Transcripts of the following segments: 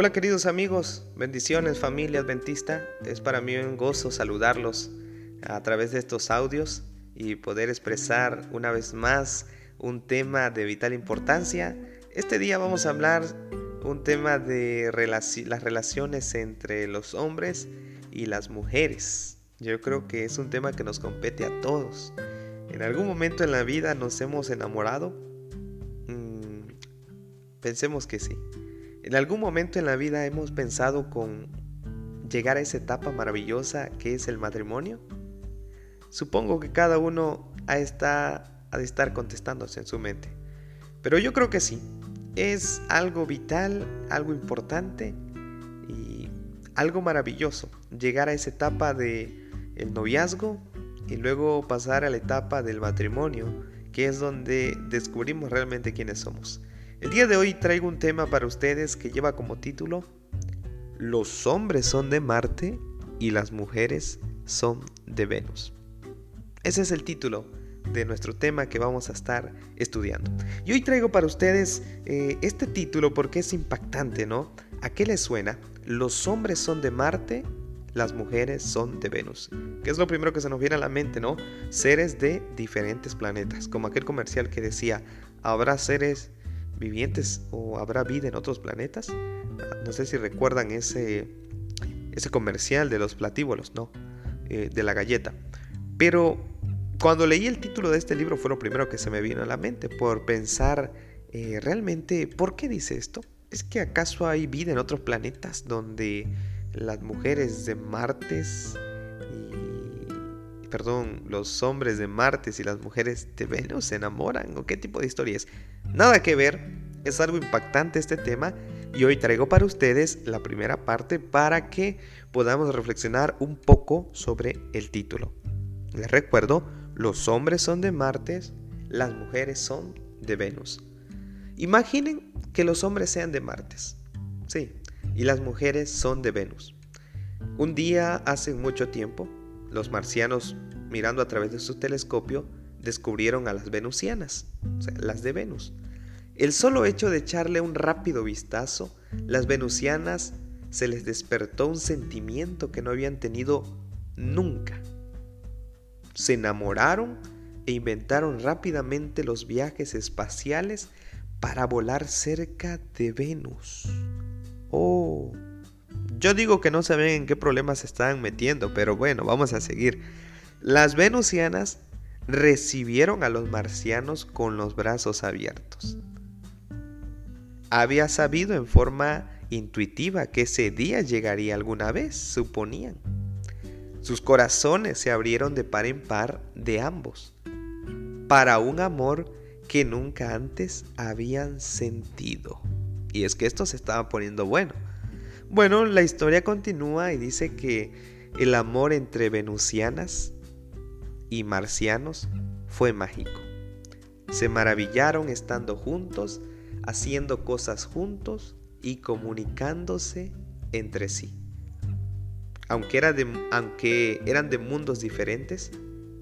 Hola queridos amigos, bendiciones familia adventista. Es para mí un gozo saludarlos a través de estos audios y poder expresar una vez más un tema de vital importancia. Este día vamos a hablar un tema de las relaciones entre los hombres y las mujeres. Yo creo que es un tema que nos compete a todos. ¿En algún momento en la vida nos hemos enamorado? Mm, pensemos que sí. En algún momento en la vida hemos pensado con llegar a esa etapa maravillosa que es el matrimonio. Supongo que cada uno ha, está, ha de estar contestándose en su mente. Pero yo creo que sí. Es algo vital, algo importante y algo maravilloso llegar a esa etapa de el noviazgo y luego pasar a la etapa del matrimonio, que es donde descubrimos realmente quiénes somos. El día de hoy traigo un tema para ustedes que lleva como título Los hombres son de Marte y las mujeres son de Venus. Ese es el título de nuestro tema que vamos a estar estudiando. Y hoy traigo para ustedes eh, este título porque es impactante, ¿no? ¿A qué les suena? Los hombres son de Marte, las mujeres son de Venus. ¿Qué es lo primero que se nos viene a la mente, ¿no? Seres de diferentes planetas, como aquel comercial que decía, habrá seres vivientes o habrá vida en otros planetas. No sé si recuerdan ese, ese comercial de los platíbulos, ¿no? Eh, de la galleta. Pero cuando leí el título de este libro fue lo primero que se me vino a la mente por pensar eh, realmente, ¿por qué dice esto? ¿Es que acaso hay vida en otros planetas donde las mujeres de Martes perdón, los hombres de Martes y las mujeres de Venus se enamoran? ¿O qué tipo de historia es? Nada que ver, es algo impactante este tema y hoy traigo para ustedes la primera parte para que podamos reflexionar un poco sobre el título. Les recuerdo, los hombres son de Marte, las mujeres son de Venus. Imaginen que los hombres sean de Marte, sí, y las mujeres son de Venus. Un día hace mucho tiempo, los marcianos, mirando a través de su telescopio, descubrieron a las venusianas, o sea, las de Venus. El solo hecho de echarle un rápido vistazo, las venusianas se les despertó un sentimiento que no habían tenido nunca. Se enamoraron e inventaron rápidamente los viajes espaciales para volar cerca de Venus. Oh, yo digo que no saben en qué problemas se están metiendo, pero bueno, vamos a seguir. Las venusianas recibieron a los marcianos con los brazos abiertos. Había sabido en forma intuitiva que ese día llegaría alguna vez, suponían. Sus corazones se abrieron de par en par de ambos, para un amor que nunca antes habían sentido. Y es que esto se estaba poniendo bueno. Bueno, la historia continúa y dice que el amor entre venusianas y marcianos fue mágico. Se maravillaron estando juntos, haciendo cosas juntos y comunicándose entre sí. Aunque, aunque eran de mundos diferentes,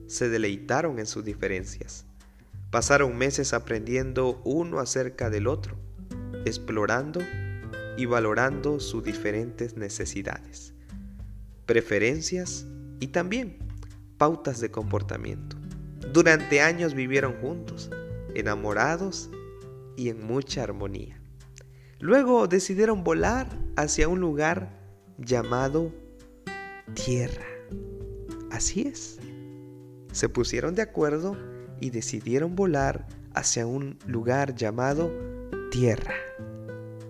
se deleitaron en sus diferencias. Pasaron meses aprendiendo uno acerca del otro, explorando y valorando sus diferentes necesidades, preferencias y también pautas de comportamiento. Durante años vivieron juntos, enamorados y en mucha armonía. Luego decidieron volar hacia un lugar llamado Tierra. Así es. Se pusieron de acuerdo y decidieron volar hacia un lugar llamado Tierra.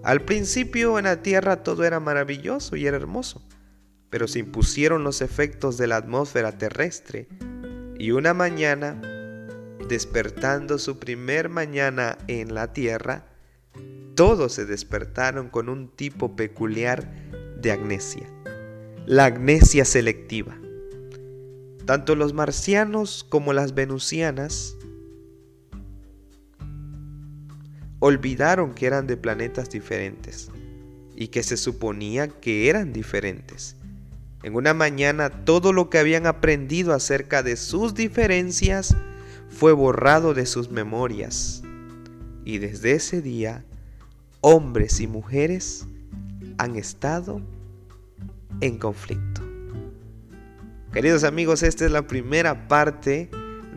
Al principio en la Tierra todo era maravilloso y era hermoso pero se impusieron los efectos de la atmósfera terrestre y una mañana, despertando su primer mañana en la Tierra, todos se despertaron con un tipo peculiar de agnesia, la agnesia selectiva. Tanto los marcianos como las venusianas olvidaron que eran de planetas diferentes y que se suponía que eran diferentes en una mañana todo lo que habían aprendido acerca de sus diferencias fue borrado de sus memorias. Y desde ese día, hombres y mujeres han estado en conflicto. Queridos amigos, esta es la primera parte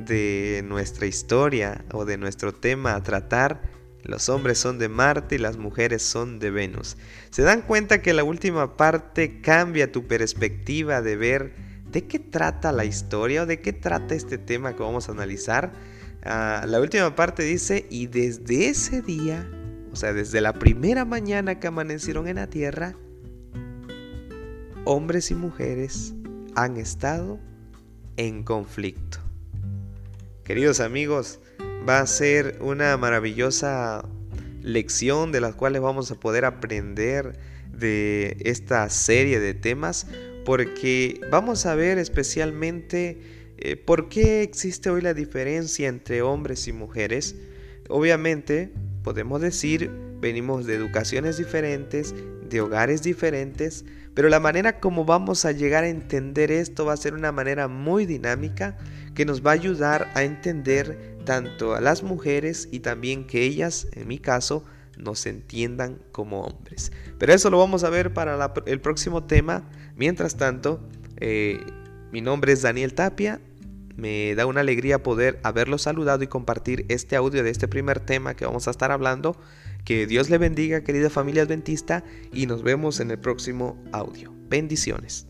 de nuestra historia o de nuestro tema a tratar. Los hombres son de Marte y las mujeres son de Venus. ¿Se dan cuenta que la última parte cambia tu perspectiva de ver de qué trata la historia o de qué trata este tema que vamos a analizar? Ah, la última parte dice, y desde ese día, o sea, desde la primera mañana que amanecieron en la tierra, hombres y mujeres han estado en conflicto. Queridos amigos, va a ser una maravillosa lección de las cuales vamos a poder aprender de esta serie de temas porque vamos a ver especialmente eh, por qué existe hoy la diferencia entre hombres y mujeres. Obviamente podemos decir venimos de educaciones diferentes, de hogares diferentes, pero la manera como vamos a llegar a entender esto va a ser una manera muy dinámica que nos va a ayudar a entender tanto a las mujeres y también que ellas, en mi caso, nos entiendan como hombres. Pero eso lo vamos a ver para el próximo tema. Mientras tanto, eh, mi nombre es Daniel Tapia. Me da una alegría poder haberlo saludado y compartir este audio de este primer tema que vamos a estar hablando. Que Dios le bendiga, querida familia adventista, y nos vemos en el próximo audio. Bendiciones.